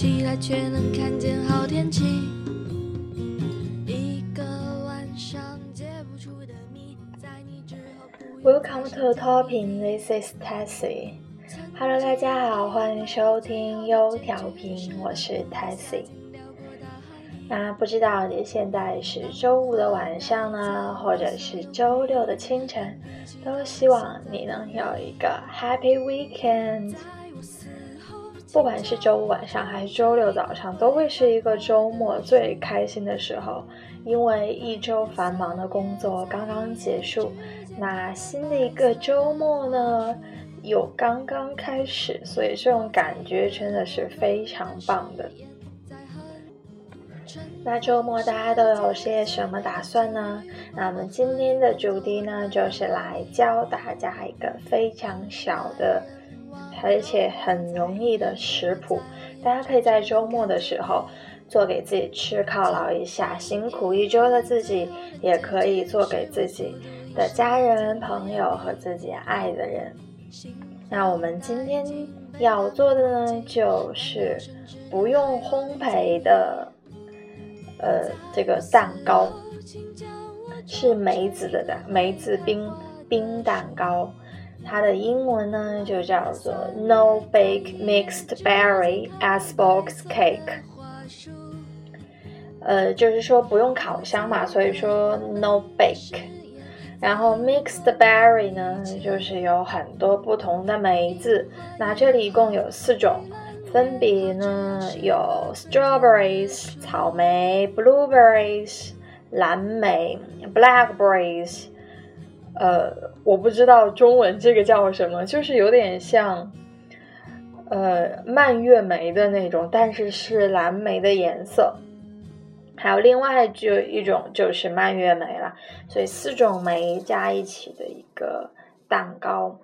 起来却能看见好天气。一个晚上解不出的谜，在你之 Welcome to Topping, this is Tessie. Hello，大家好，欢迎收听优调频，我是 Tessie。那不知道你现在是周五的晚上呢，或者是周六的清晨，都希望你能有一个 Happy Weekend。不管是周五晚上还是周六早上，都会是一个周末最开心的时候，因为一周繁忙的工作刚刚结束，那新的一个周末呢又刚刚开始，所以这种感觉真的是非常棒的。那周末大家都有些什么打算呢？那我们今天的主题呢，就是来教大家一个非常小的。而且很容易的食谱，大家可以在周末的时候做给自己吃，犒劳一下辛苦一周的自己，也可以做给自己的家人、朋友和自己爱的人。那我们今天要做的呢，就是不用烘焙的，呃，这个蛋糕是梅子的蛋，梅子冰冰蛋糕。它的英文呢就叫做 No Bake Mixed Berry Icebox Cake，呃，就是说不用烤箱嘛，所以说 No Bake。然后 Mixed Berry 呢，就是有很多不同的梅子，那这里一共有四种，分别呢有 Strawberries 草莓，Blueberries 蓝莓，Blackberries。呃，我不知道中文这个叫什么，就是有点像，呃，蔓越莓的那种，但是是蓝莓的颜色。还有另外就一种就是蔓越莓了，所以四种莓加一起的一个蛋糕。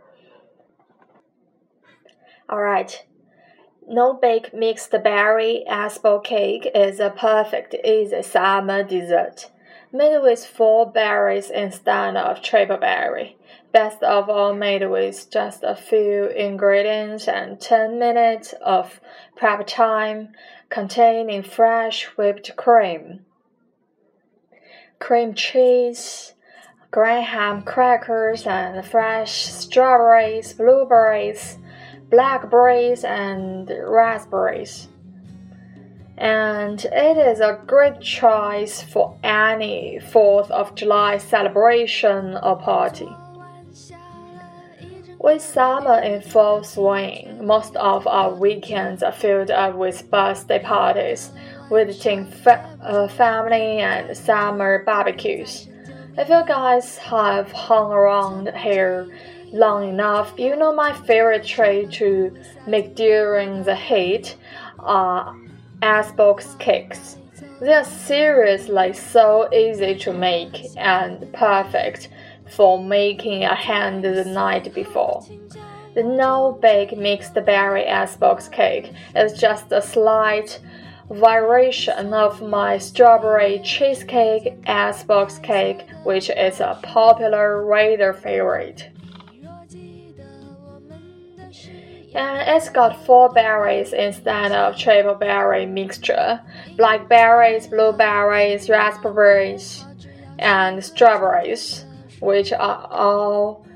All right, no bake mixed berry apple cake is a perfect easy summer dessert. Made with four berries instead of triple berry. Best of all, made with just a few ingredients and 10 minutes of prep time, containing fresh whipped cream, cream cheese, graham crackers, and fresh strawberries, blueberries, blackberries, and raspberries and it is a great choice for any 4th of July celebration or party. With summer in full swing, most of our weekends are filled up with birthday parties, visiting fa uh, family, and summer barbecues. If you guys have hung around here long enough, you know my favorite trait to make during the heat. Uh, icebox cakes. They are seriously so easy to make and perfect for making a hand the night before. The no bake mixed berry icebox cake is just a slight variation of my strawberry cheesecake icebox cake, which is a popular reader favorite. And it's got four berries instead of triple berry mixture blackberries, blueberries, raspberries, and strawberries, which are all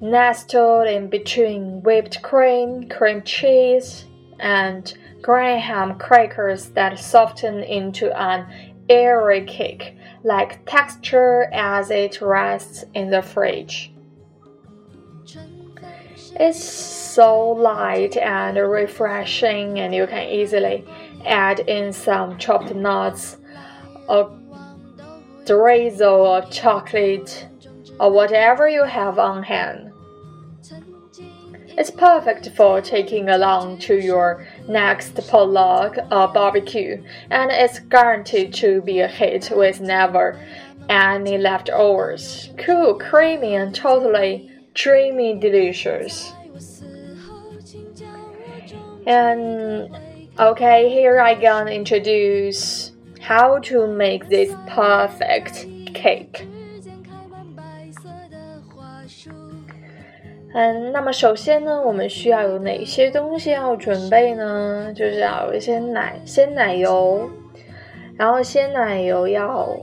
nestled in between whipped cream, cream cheese, and graham crackers that soften into an airy cake like texture as it rests in the fridge. It's so light and refreshing, and you can easily add in some chopped nuts, a drizzle of chocolate, or whatever you have on hand. It's perfect for taking along to your next potluck or barbecue, and it's guaranteed to be a hit with never any leftovers. Cool, creamy, and totally dreamy delicious. And okay, here I gonna introduce how to make this perfect cake. 嗯，那么首先呢，我们需要有哪些东西要准备呢？就是要有一些奶鲜奶油，然后鲜奶油要，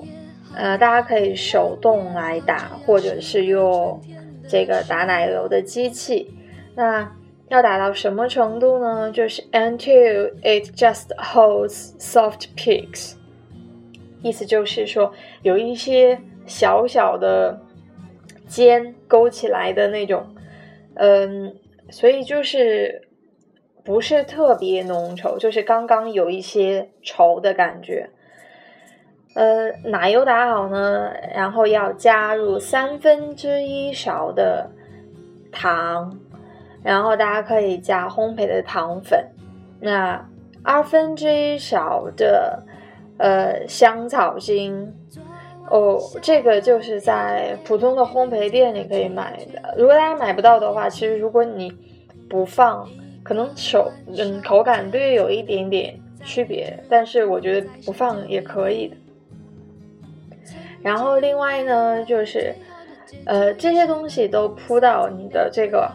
呃，大家可以手动来打，或者是用 这个打奶油的机器。那要打到什么程度呢？就是 until it just holds soft peaks，意思就是说有一些小小的尖勾起来的那种，嗯，所以就是不是特别浓稠，就是刚刚有一些稠的感觉。呃，奶油打好呢，然后要加入三分之一勺的糖。然后大家可以加烘焙的糖粉，那二分之一勺的呃香草精哦，这个就是在普通的烘焙店里可以买的。如果大家买不到的话，其实如果你不放，可能手嗯口感略有一点点区别，但是我觉得不放也可以的。然后另外呢，就是呃这些东西都铺到你的这个。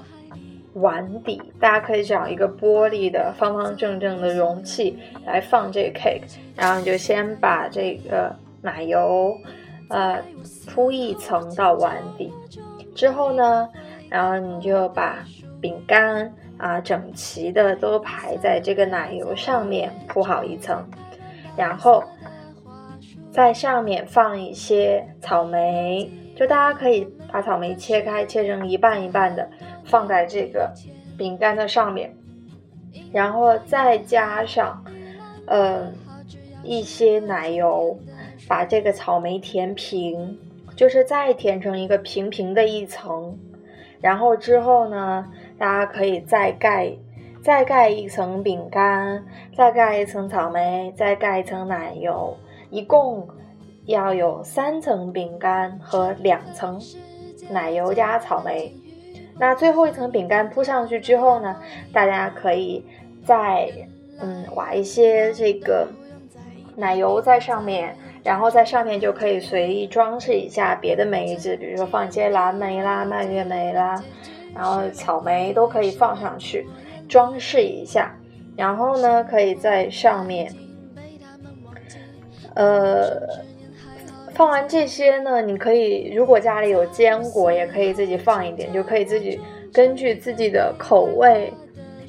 碗底，大家可以找一个玻璃的方方正正的容器来放这个 cake，然后你就先把这个奶油，呃，铺一层到碗底，之后呢，然后你就把饼干啊整齐的都排在这个奶油上面铺好一层，然后在上面放一些草莓，就大家可以把草莓切开，切成一半一半的。放在这个饼干的上面，然后再加上，呃，一些奶油，把这个草莓填平，就是再填成一个平平的一层。然后之后呢，大家可以再盖，再盖一层饼干，再盖一层草莓，再盖一层奶油，一共要有三层饼干和两层奶油加草莓。那最后一层饼干铺上去之后呢，大家可以再嗯挖一些这个奶油在上面，然后在上面就可以随意装饰一下别的梅子，比如说放一些蓝莓啦、蔓越莓啦，然后草莓都可以放上去装饰一下。然后呢，可以在上面呃。放完这些呢，你可以如果家里有坚果，也可以自己放一点，就可以自己根据自己的口味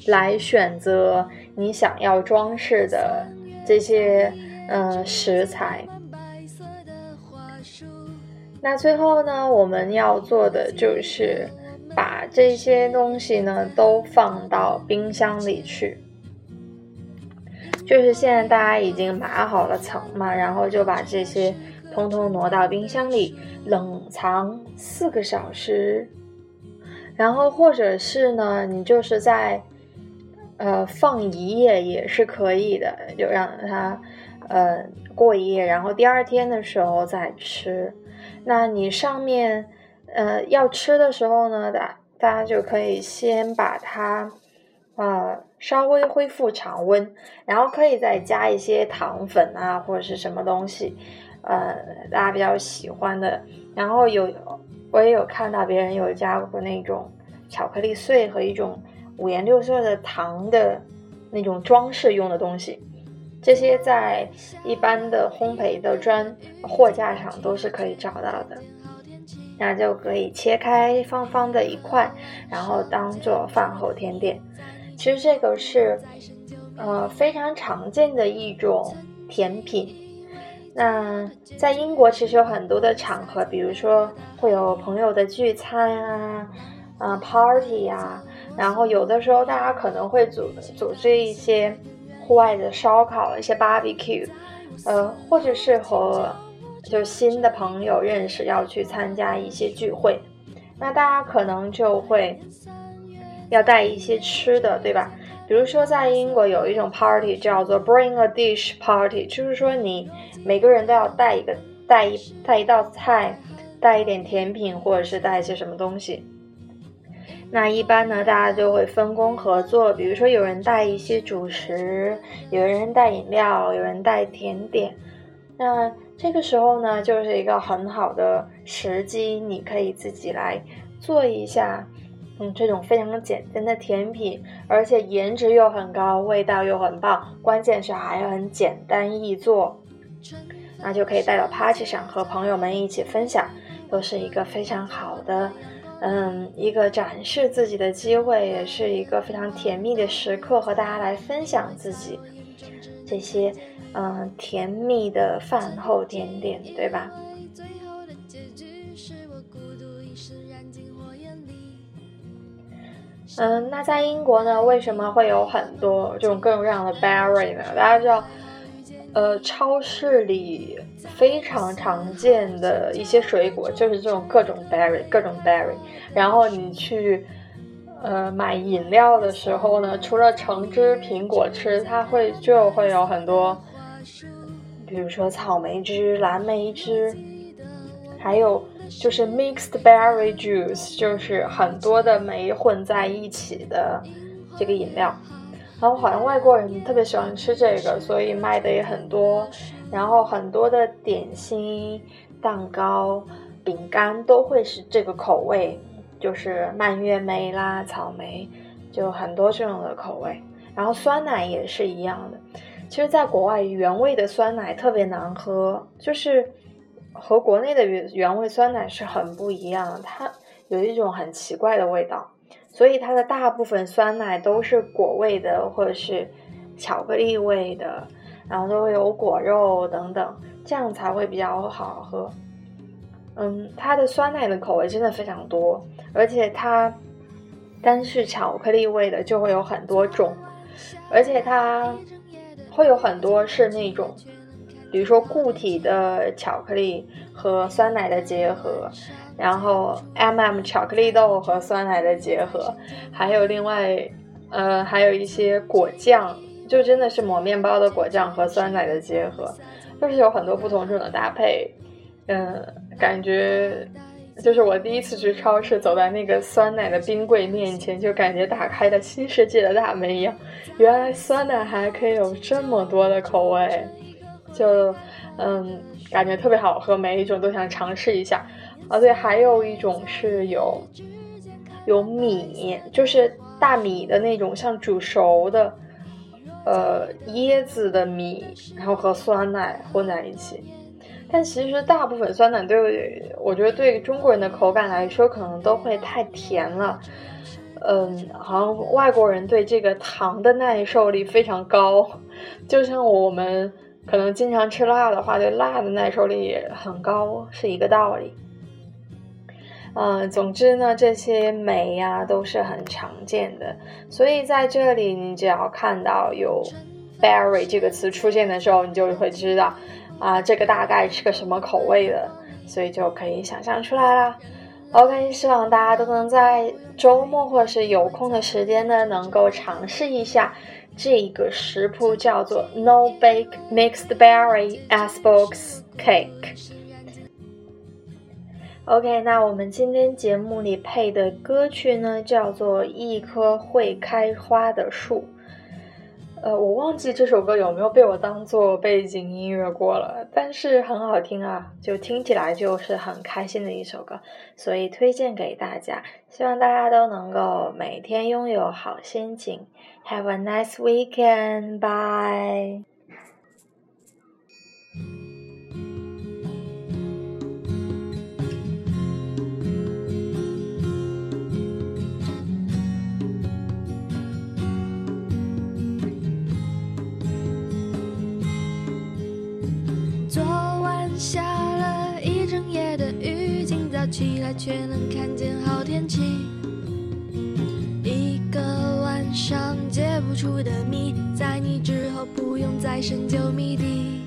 来选择你想要装饰的这些嗯食材。那最后呢，我们要做的就是把这些东西呢都放到冰箱里去。就是现在大家已经码好了层嘛，然后就把这些。通通挪到冰箱里冷藏四个小时，然后或者是呢，你就是在呃放一夜也是可以的，就让它呃过一夜，然后第二天的时候再吃。那你上面呃要吃的时候呢，大大家就可以先把它呃稍微恢复常温，然后可以再加一些糖粉啊或者是什么东西。呃，大家比较喜欢的，然后有我也有看到别人有加过那种巧克力碎和一种五颜六色的糖的那种装饰用的东西，这些在一般的烘焙的专货架上都是可以找到的，那就可以切开方方的一块，然后当做饭后甜点。其实这个是呃非常常见的一种甜品。那在英国其实有很多的场合，比如说会有朋友的聚餐啊，啊 party 呀，然后有的时候大家可能会组组织一些户外的烧烤，一些 barbecue，呃，或者是和就新的朋友认识要去参加一些聚会，那大家可能就会要带一些吃的，对吧？比如说，在英国有一种 party 叫做 Bring a dish party，就是说你每个人都要带一个带一带一道菜，带一点甜品，或者是带一些什么东西。那一般呢，大家就会分工合作，比如说有人带一些主食，有人带饮料，有人带甜点。那这个时候呢，就是一个很好的时机，你可以自己来做一下。嗯，这种非常简单的甜品，而且颜值又很高，味道又很棒，关键是还很简单易做，那就可以带到 party 上和朋友们一起分享，都是一个非常好的，嗯，一个展示自己的机会，也是一个非常甜蜜的时刻，和大家来分享自己这些嗯甜蜜的饭后甜点，对吧？嗯，那在英国呢，为什么会有很多这种各种各样的 berry 呢？大家知道，呃，超市里非常常见的一些水果就是这种各种 berry，各种 berry。然后你去呃买饮料的时候呢，除了橙汁、苹果汁，它会就会有很多，比如说草莓汁、蓝莓汁，还有。就是 mixed berry juice，就是很多的酶混在一起的这个饮料。然后好像外国人特别喜欢吃这个，所以卖的也很多。然后很多的点心、蛋糕、饼干都会是这个口味，就是蔓越莓啦、草莓，就很多这种的口味。然后酸奶也是一样的。其实，在国外原味的酸奶特别难喝，就是。和国内的原原味酸奶是很不一样，它有一种很奇怪的味道，所以它的大部分酸奶都是果味的或者是巧克力味的，然后都会有果肉等等，这样才会比较好喝。嗯，它的酸奶的口味真的非常多，而且它单是巧克力味的就会有很多种，而且它会有很多是那种。比如说固体的巧克力和酸奶的结合，然后 M M 巧克力豆和酸奶的结合，还有另外，呃，还有一些果酱，就真的是抹面包的果酱和酸奶的结合，就是有很多不同种的搭配。嗯，感觉就是我第一次去超市，走在那个酸奶的冰柜面前，就感觉打开了新世界的大门一样。原来酸奶还可以有这么多的口味。就，嗯，感觉特别好喝，每一种都想尝试一下。啊，对，还有一种是有，有米，就是大米的那种，像煮熟的，呃，椰子的米，然后和酸奶混在一起。但其实大部分酸奶对，我觉得对中国人的口感来说，可能都会太甜了。嗯，好像外国人对这个糖的耐受力非常高，就像我们。可能经常吃辣的话，对辣的耐受力也很高，是一个道理。嗯，总之呢，这些酶呀都是很常见的，所以在这里你只要看到有 berry 这个词出现的时候，你就会知道啊，这个大概是个什么口味的，所以就可以想象出来啦。OK，希望大家都能在周末或是有空的时间呢，能够尝试一下。这个食谱叫做 No Bake Mixed Berry Asbox Cake。OK，那我们今天节目里配的歌曲呢，叫做《一棵会开花的树》。呃，我忘记这首歌有没有被我当做背景音乐过了，但是很好听啊，就听起来就是很开心的一首歌，所以推荐给大家。希望大家都能够每天拥有好心情。Have a nice weekend. Bye. 却能看见好天气，一个晚上解不出的谜，在你之后不用再深究谜底。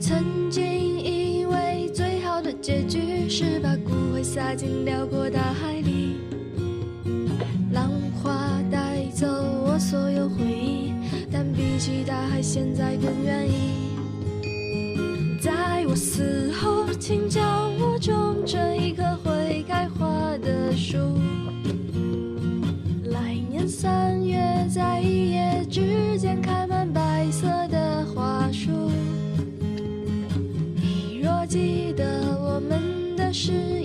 曾经以为最好的结局是把骨灰撒进辽阔大海里，浪花带走我所有回忆，但比起大海，现在更愿意。在我死后请将我种成一棵会开花的树来年三月在一夜之间开满白色的花束。你若记得我们的誓